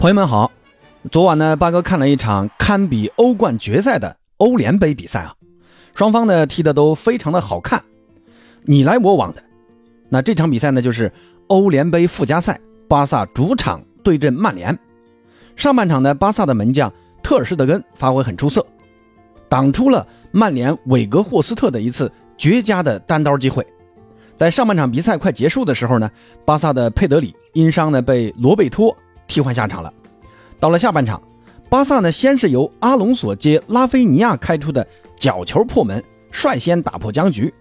朋友们好，昨晚呢，八哥看了一场堪比欧冠决赛的欧联杯比赛啊，双方呢踢的都非常的好看，你来我往的。那这场比赛呢，就是欧联杯附加赛，巴萨主场对阵曼联。上半场呢，巴萨的门将特尔施德根发挥很出色，挡出了曼联韦格霍斯特的一次绝佳的单刀机会。在上半场比赛快结束的时候呢，巴萨的佩德里因伤呢被罗贝托。替换下场了。到了下半场，巴萨呢先是由阿隆索接拉菲尼亚开出的角球破门，率先打破僵局。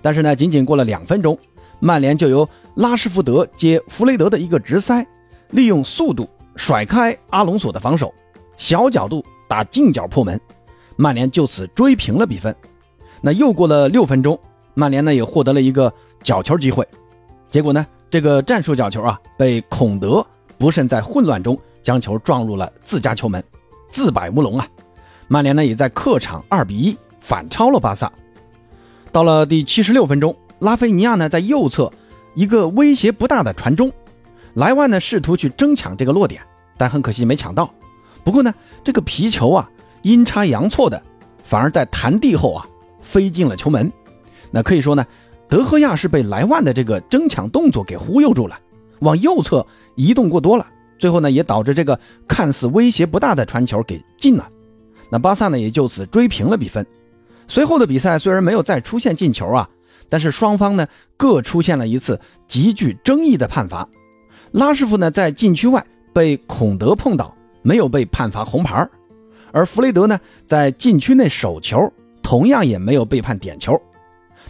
但是呢，仅仅过了两分钟，曼联就由拉什福德接弗雷德的一个直塞，利用速度甩开阿隆索的防守，小角度打近角破门，曼联就此追平了比分。那又过了六分钟，曼联呢也获得了一个角球机会，结果呢这个战术角球啊被孔德。不慎在混乱中将球撞入了自家球门，自摆乌龙啊！曼联呢也在客场二比一反超了巴萨。到了第七十六分钟，拉菲尼亚呢在右侧一个威胁不大的传中，莱万呢试图去争抢这个落点，但很可惜没抢到。不过呢，这个皮球啊阴差阳错的，反而在弹地后啊飞进了球门。那可以说呢，德赫亚是被莱万的这个争抢动作给忽悠住了。往右侧移动过多了，最后呢也导致这个看似威胁不大的传球给进了，那巴萨呢也就此追平了比分。随后的比赛虽然没有再出现进球啊，但是双方呢各出现了一次极具争议的判罚。拉师傅呢在禁区外被孔德碰倒，没有被判罚红牌，而弗雷德呢在禁区内手球，同样也没有被判点球。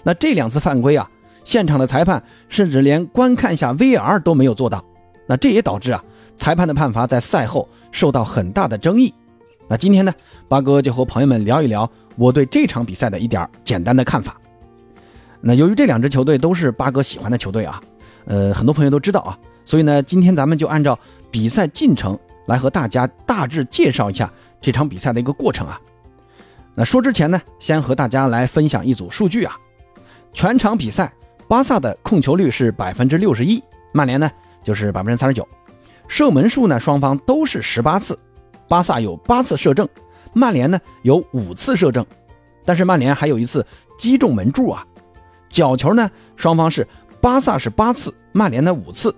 那这两次犯规啊。现场的裁判甚至连观看下 VR 都没有做到，那这也导致啊裁判的判罚在赛后受到很大的争议。那今天呢，八哥就和朋友们聊一聊我对这场比赛的一点简单的看法。那由于这两支球队都是八哥喜欢的球队啊，呃，很多朋友都知道啊，所以呢，今天咱们就按照比赛进程来和大家大致介绍一下这场比赛的一个过程啊。那说之前呢，先和大家来分享一组数据啊，全场比赛。巴萨的控球率是百分之六十一，曼联呢就是百分之三十九，射门数呢双方都是十八次，巴萨有八次射正，曼联呢有五次射正，但是曼联还有一次击中门柱啊，角球呢双方是巴萨是八次，曼联呢五次，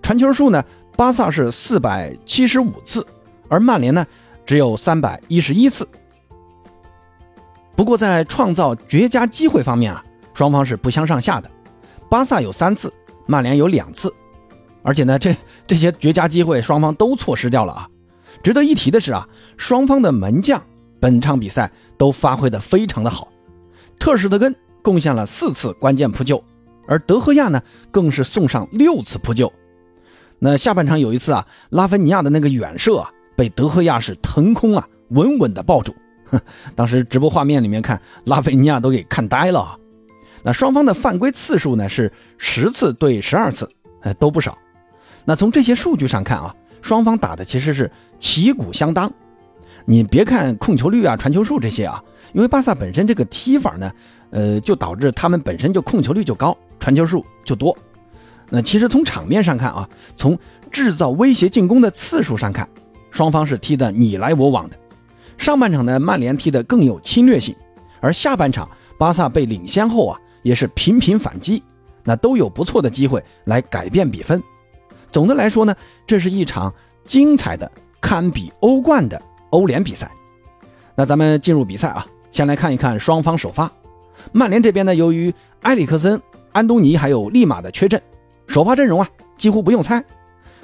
传球数呢巴萨是四百七十五次，而曼联呢只有三百一十一次。不过在创造绝佳机会方面啊，双方是不相上下的。巴萨有三次，曼联有两次，而且呢，这这些绝佳机会双方都错失掉了啊。值得一提的是啊，双方的门将本场比赛都发挥的非常的好，特什德根贡献了四次关键扑救，而德赫亚呢更是送上六次扑救。那下半场有一次啊，拉芬尼亚的那个远射啊，被德赫亚是腾空啊，稳稳的抱住，当时直播画面里面看，拉菲尼亚都给看呆了啊。那双方的犯规次数呢是十次对十二次，哎，都不少。那从这些数据上看啊，双方打的其实是旗鼓相当。你别看控球率啊、传球数这些啊，因为巴萨本身这个踢法呢，呃，就导致他们本身就控球率就高，传球数就多。那其实从场面上看啊，从制造威胁进攻的次数上看，双方是踢的你来我往的。上半场呢，曼联踢的更有侵略性，而下半场巴萨被领先后啊。也是频频反击，那都有不错的机会来改变比分。总的来说呢，这是一场精彩的、堪比欧冠的欧联比赛。那咱们进入比赛啊，先来看一看双方首发。曼联这边呢，由于埃里克森、安东尼还有利马的缺阵，首发阵容啊几乎不用猜。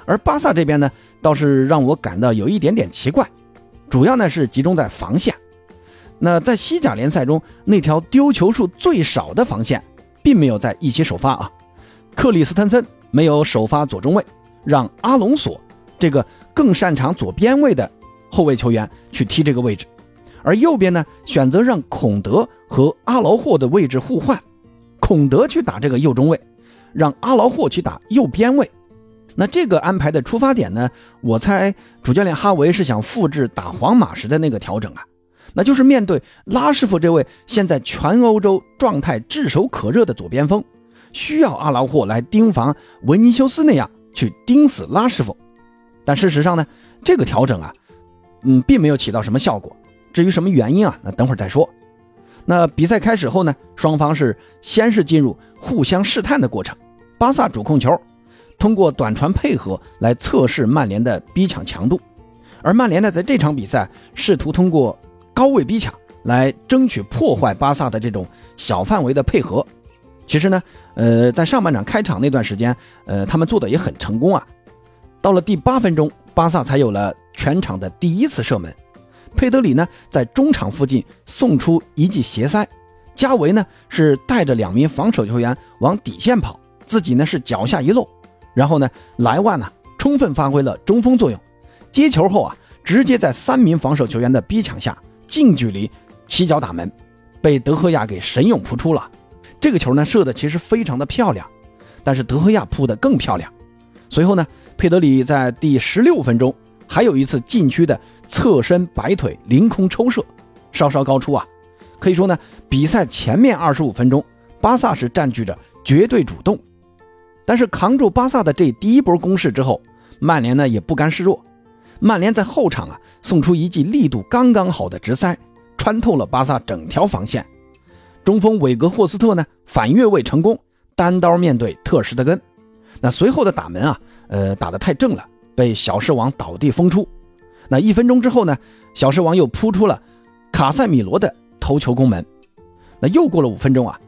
而巴萨这边呢，倒是让我感到有一点点奇怪，主要呢是集中在防线。那在西甲联赛中，那条丢球数最少的防线，并没有在一起首发啊。克里斯滕森没有首发左中卫，让阿隆索这个更擅长左边位的后卫球员去踢这个位置，而右边呢，选择让孔德和阿劳霍的位置互换，孔德去打这个右中卫，让阿劳霍去打右边位。那这个安排的出发点呢，我猜主教练哈维是想复制打皇马时的那个调整啊。那就是面对拉师傅这位现在全欧洲状态炙手可热的左边锋，需要阿劳霍来盯防维尼修斯那样去盯死拉师傅。但事实上呢，这个调整啊，嗯，并没有起到什么效果。至于什么原因啊，那等会儿再说。那比赛开始后呢，双方是先是进入互相试探的过程。巴萨主控球，通过短传配合来测试曼联的逼抢强度，而曼联呢，在这场比赛试图通过高位逼抢来争取破坏巴萨的这种小范围的配合。其实呢，呃，在上半场开场那段时间，呃，他们做的也很成功啊。到了第八分钟，巴萨才有了全场的第一次射门。佩德里呢，在中场附近送出一记斜塞，加维呢是带着两名防守球员往底线跑，自己呢是脚下一漏，然后呢莱万呢充分发挥了中锋作用，接球后啊，直接在三名防守球员的逼抢下近距离起脚打门，被德赫亚给神勇扑出了。这个球呢射的其实非常的漂亮，但是德赫亚扑的更漂亮。随后呢，佩德里在第十六分钟还有一次禁区的。侧身摆腿凌空抽射，稍稍高出啊，可以说呢，比赛前面二十五分钟，巴萨是占据着绝对主动。但是扛住巴萨的这第一波攻势之后，曼联呢也不甘示弱。曼联在后场啊送出一记力度刚刚好的直塞，穿透了巴萨整条防线。中锋韦格霍斯特呢反越位成功，单刀面对特什德根。那随后的打门啊，呃打得太正了，被小狮王倒地封出。那一分钟之后呢，小狮王又扑出了卡塞米罗的头球攻门。那又过了五分钟啊，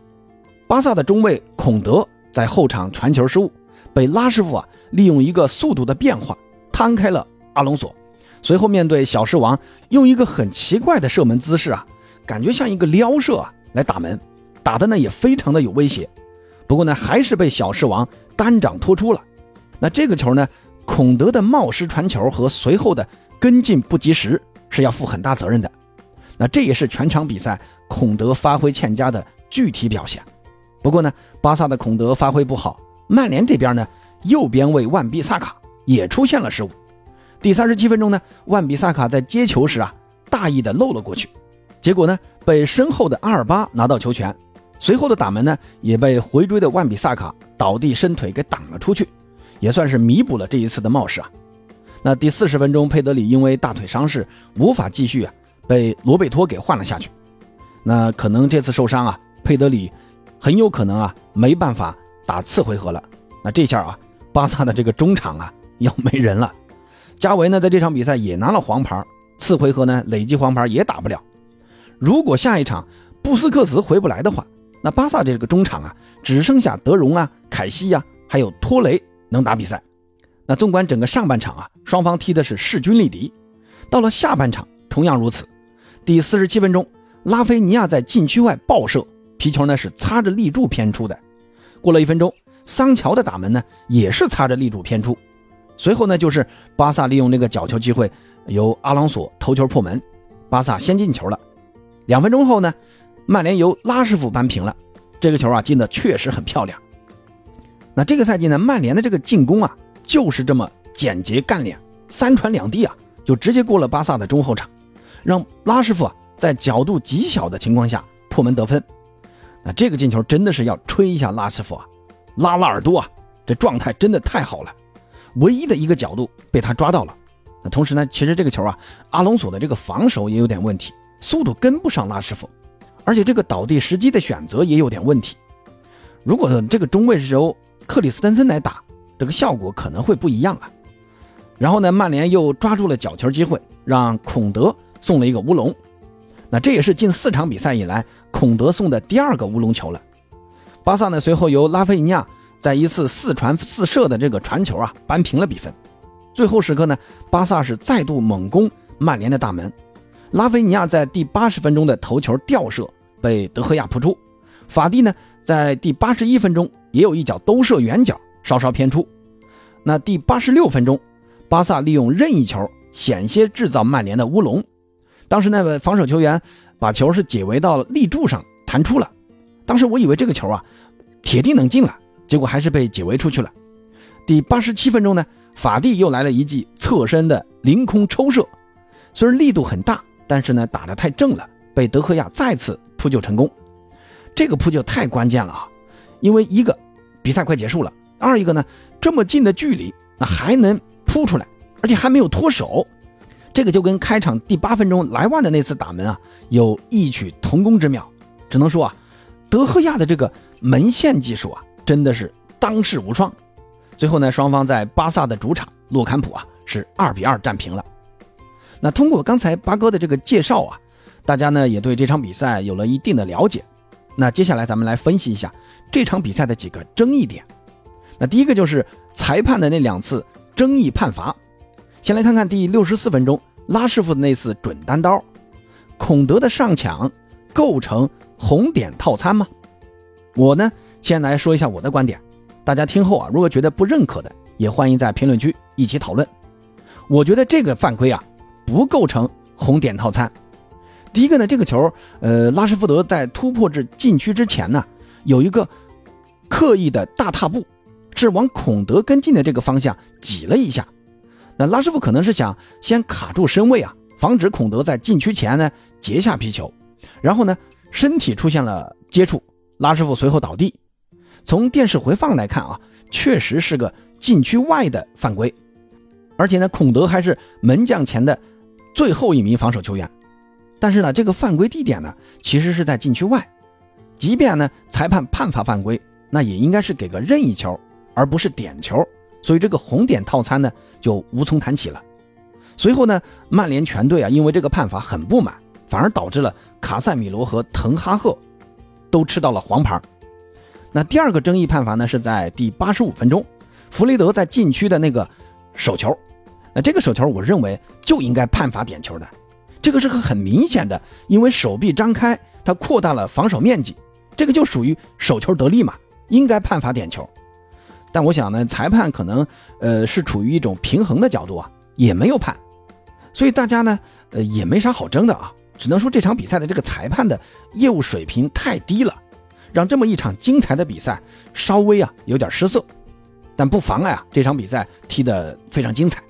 巴萨的中卫孔德在后场传球失误，被拉师傅啊利用一个速度的变化摊开了阿隆索。随后面对小狮王，用一个很奇怪的射门姿势啊，感觉像一个撩射啊来打门，打的呢也非常的有威胁。不过呢，还是被小狮王单掌托出了。那这个球呢，孔德的冒失传球和随后的。跟进不及时是要负很大责任的，那这也是全场比赛孔德发挥欠佳的具体表现。不过呢，巴萨的孔德发挥不好，曼联这边呢，右边卫万比萨卡也出现了失误。第三十七分钟呢，万比萨卡在接球时啊，大意的漏了过去，结果呢，被身后的阿尔巴拿到球权，随后的打门呢，也被回追的万比萨卡倒地伸腿给挡了出去，也算是弥补了这一次的冒失啊。那第四十分钟，佩德里因为大腿伤势无法继续啊，被罗贝托给换了下去。那可能这次受伤啊，佩德里很有可能啊没办法打次回合了。那这下啊，巴萨的这个中场啊要没人了。加维呢在这场比赛也拿了黄牌，次回合呢累计黄牌也打不了。如果下一场布斯克茨回不来的话，那巴萨这个中场啊只剩下德容啊、凯西呀，还有托雷能打比赛。那纵观整个上半场啊，双方踢的是势均力敌。到了下半场同样如此。第四十七分钟，拉菲尼亚在禁区外爆射，皮球呢是擦着立柱偏出的。过了一分钟，桑乔的打门呢也是擦着立柱偏出。随后呢就是巴萨利用这个角球机会，由阿朗索头球破门，巴萨先进球了。两分钟后呢，曼联由拉什福扳平了。这个球啊进的确实很漂亮。那这个赛季呢，曼联的这个进攻啊。就是这么简洁干练，三传两递啊，就直接过了巴萨的中后场，让拉师傅啊在角度极小的情况下破门得分。那这个进球真的是要吹一下拉师傅啊，拉拉尔多啊，这状态真的太好了，唯一的一个角度被他抓到了。那同时呢，其实这个球啊，阿隆索的这个防守也有点问题，速度跟不上拉师傅，而且这个倒地时机的选择也有点问题。如果这个中卫是由克里斯滕森来打。这个效果可能会不一样啊。然后呢，曼联又抓住了角球机会，让孔德送了一个乌龙。那这也是近四场比赛以来孔德送的第二个乌龙球了。巴萨呢，随后由拉菲尼亚在一次四传四射的这个传球啊，扳平了比分。最后时刻呢，巴萨是再度猛攻曼联的大门。拉菲尼亚在第八十分钟的头球吊射被德赫亚扑出，法蒂呢在第八十一分钟也有一脚兜射远角。稍稍偏出，那第八十六分钟，巴萨利用任意球险些制造曼联的乌龙。当时那位防守球员把球是解围到了立柱上弹出了。当时我以为这个球啊，铁定能进了，结果还是被解围出去了。第八十七分钟呢，法蒂又来了一记侧身的凌空抽射，虽然力度很大，但是呢打得太正了，被德赫亚再次扑救成功。这个扑救太关键了啊，因为一个比赛快结束了。二一个呢，这么近的距离，那还能扑出来，而且还没有脱手，这个就跟开场第八分钟莱万的那次打门啊有异曲同工之妙。只能说啊，德赫亚的这个门线技术啊真的是当世无双。最后呢，双方在巴萨的主场洛坎普啊是二比二战平了。那通过刚才八哥的这个介绍啊，大家呢也对这场比赛有了一定的了解。那接下来咱们来分析一下这场比赛的几个争议点。那第一个就是裁判的那两次争议判罚。先来看看第六十四分钟拉师傅的那次准单刀，孔德的上抢构成红点套餐吗？我呢先来说一下我的观点，大家听后啊，如果觉得不认可的，也欢迎在评论区一起讨论。我觉得这个犯规啊不构成红点套餐。第一个呢，这个球，呃，拉什福德在突破至禁区之前呢，有一个刻意的大踏步，是往孔德跟进的这个方向挤了一下。那拉师傅可能是想先卡住身位啊，防止孔德在禁区前呢截下皮球，然后呢身体出现了接触，拉师傅随后倒地。从电视回放来看啊，确实是个禁区外的犯规，而且呢孔德还是门将前的最后一名防守球员。但是呢这个犯规地点呢其实是在禁区外，即便呢裁判判罚犯规，那也应该是给个任意球，而不是点球。所以这个红点套餐呢就无从谈起了。随后呢，曼联全队啊因为这个判罚很不满，反而导致了卡塞米罗和滕哈赫都吃到了黄牌。那第二个争议判罚呢是在第八十五分钟，弗雷德在禁区的那个手球，那这个手球我认为就应该判罚点球的。这个是个很明显的，因为手臂张开，他扩大了防守面积，这个就属于手球得力嘛，应该判罚点球。但我想呢，裁判可能呃是处于一种平衡的角度啊，也没有判，所以大家呢呃也没啥好争的啊，只能说这场比赛的这个裁判的业务水平太低了，让这么一场精彩的比赛稍微啊有点失色，但不妨碍啊这场比赛踢得非常精彩。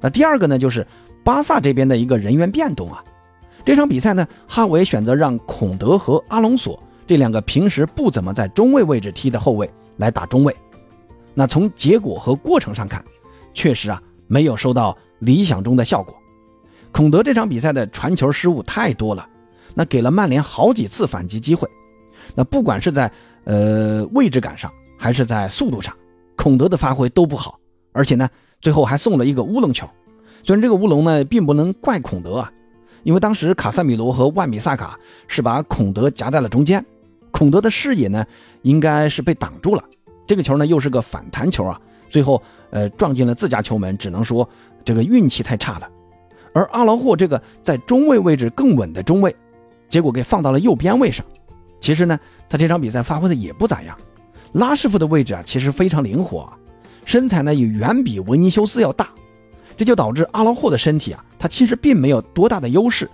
那第二个呢就是巴萨这边的一个人员变动啊，这场比赛呢哈维选择让孔德和阿隆索这两个平时不怎么在中卫位置踢的后卫来打中卫。那从结果和过程上看，确实啊没有收到理想中的效果。孔德这场比赛的传球失误太多了，那给了曼联好几次反击机会。那不管是在呃位置感上，还是在速度上，孔德的发挥都不好。而且呢，最后还送了一个乌龙球。虽然这个乌龙呢，并不能怪孔德啊，因为当时卡塞米罗和万米萨卡是把孔德夹在了中间，孔德的视野呢，应该是被挡住了。这个球呢，又是个反弹球啊，最后呃撞进了自家球门，只能说这个运气太差了。而阿劳霍这个在中卫位置更稳的中卫，结果给放到了右边位上。其实呢，他这场比赛发挥的也不咋样。拉师傅的位置啊，其实非常灵活，身材呢也远比维尼修斯要大，这就导致阿劳霍的身体啊，他其实并没有多大的优势。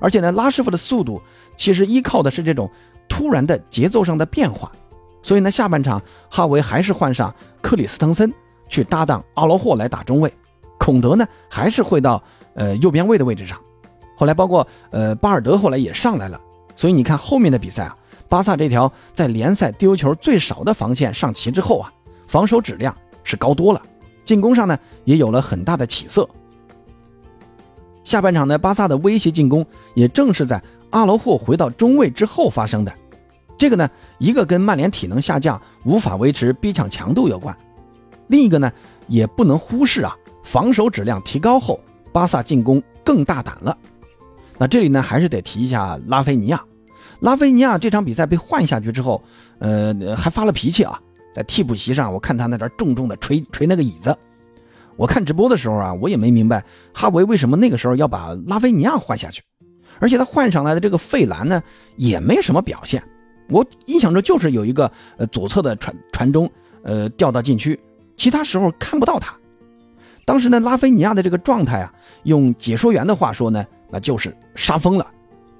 而且呢，拉师傅的速度其实依靠的是这种突然的节奏上的变化。所以呢，下半场哈维还是换上克里斯滕森去搭档阿劳霍来打中卫，孔德呢还是会到呃右边卫的位置上。后来包括呃巴尔德后来也上来了，所以你看后面的比赛啊，巴萨这条在联赛丢球最少的防线上齐之后啊，防守质量是高多了，进攻上呢也有了很大的起色。下半场呢，巴萨的威胁进攻也正是在阿劳霍回到中卫之后发生的。这个呢，一个跟曼联体能下降、无法维持逼抢强度有关，另一个呢，也不能忽视啊，防守质量提高后，巴萨进攻更大胆了。那这里呢，还是得提一下拉菲尼亚。拉菲尼亚这场比赛被换下去之后，呃，还发了脾气啊，在替补席上，我看他那点重重的捶捶那个椅子。我看直播的时候啊，我也没明白哈维为什么那个时候要把拉菲尼亚换下去，而且他换上来的这个费兰呢，也没什么表现。我印象中就是有一个呃左侧的传传中，呃掉到禁区，其他时候看不到他。当时呢，拉菲尼亚的这个状态啊，用解说员的话说呢，那就是杀疯了。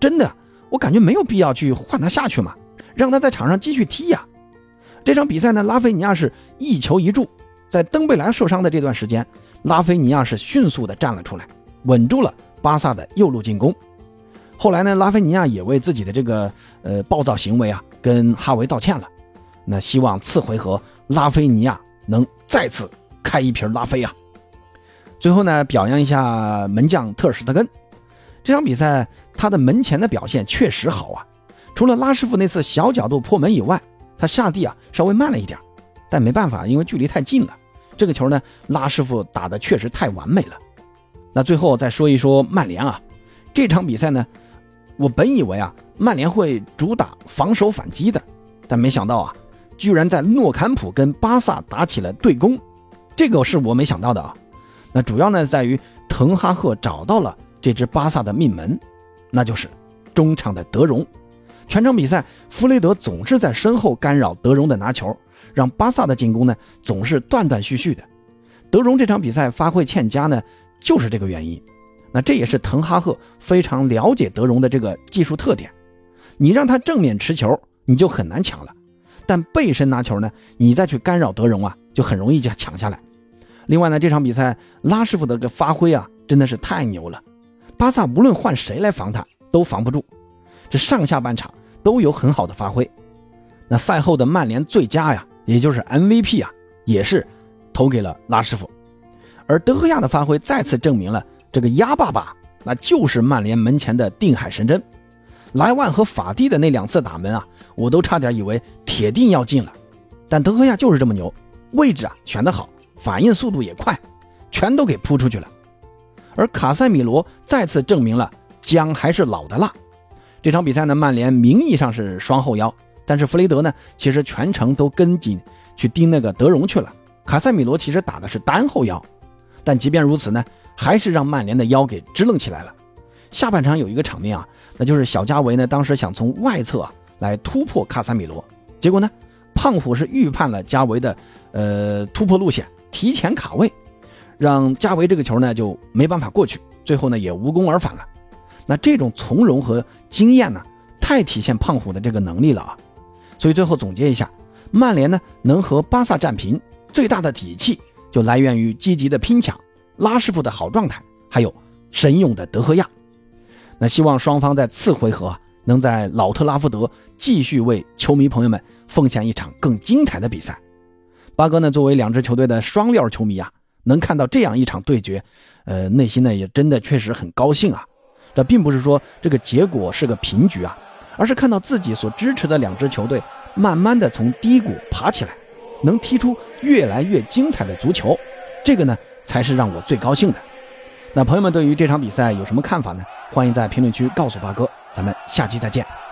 真的，我感觉没有必要去换他下去嘛，让他在场上继续踢呀。这场比赛呢，拉菲尼亚是一球一助，在登贝莱受伤的这段时间，拉菲尼亚是迅速的站了出来，稳住了巴萨的右路进攻。后来呢，拉菲尼亚也为自己的这个呃暴躁行为啊，跟哈维道歉了。那希望次回合拉菲尼亚能再次开一瓶拉菲啊。最后呢，表扬一下门将特尔施特根。这场比赛他的门前的表现确实好啊，除了拉师傅那次小角度破门以外，他下地啊稍微慢了一点，但没办法，因为距离太近了。这个球呢，拉师傅打的确实太完美了。那最后再说一说曼联啊，这场比赛呢，我本以为啊曼联会主打防守反击的，但没想到啊，居然在诺坎普跟巴萨打起了对攻，这个是我没想到的啊。那主要呢在于滕哈赫找到了。这支巴萨的命门，那就是中场的德容。全场比赛，弗雷德总是在身后干扰德容的拿球，让巴萨的进攻呢总是断断续续的。德容这场比赛发挥欠佳呢，就是这个原因。那这也是滕哈赫非常了解德容的这个技术特点。你让他正面持球，你就很难抢了；但背身拿球呢，你再去干扰德容啊，就很容易就抢下来。另外呢，这场比赛拉师傅的这发挥啊，真的是太牛了。巴萨无论换谁来防他，都防不住。这上下半场都有很好的发挥。那赛后的曼联最佳呀，也就是 MVP 啊，也是投给了拉师傅。而德赫亚的发挥再次证明了这个鸭爸爸那就是曼联门前的定海神针。莱万和法蒂的那两次打门啊，我都差点以为铁定要进了。但德赫亚就是这么牛，位置啊选得好，反应速度也快，全都给扑出去了。而卡塞米罗再次证明了姜还是老的辣。这场比赛呢，曼联名义上是双后腰，但是弗雷德呢，其实全程都跟紧去盯那个德容去了。卡塞米罗其实打的是单后腰，但即便如此呢，还是让曼联的腰给支棱起来了。下半场有一个场面啊，那就是小加维呢，当时想从外侧啊来突破卡塞米罗，结果呢，胖虎是预判了加维的呃突破路线，提前卡位。让加维这个球呢就没办法过去，最后呢也无功而返了。那这种从容和经验呢，太体现胖虎的这个能力了啊！所以最后总结一下，曼联呢能和巴萨战平，最大的底气就来源于积极的拼抢、拉师傅的好状态，还有神勇的德赫亚。那希望双方在次回合能在老特拉福德继续为球迷朋友们奉献一场更精彩的比赛。八哥呢作为两支球队的双料球迷啊。能看到这样一场对决，呃，内心呢也真的确实很高兴啊。这并不是说这个结果是个平局啊，而是看到自己所支持的两支球队慢慢的从低谷爬起来，能踢出越来越精彩的足球，这个呢才是让我最高兴的。那朋友们对于这场比赛有什么看法呢？欢迎在评论区告诉八哥，咱们下期再见。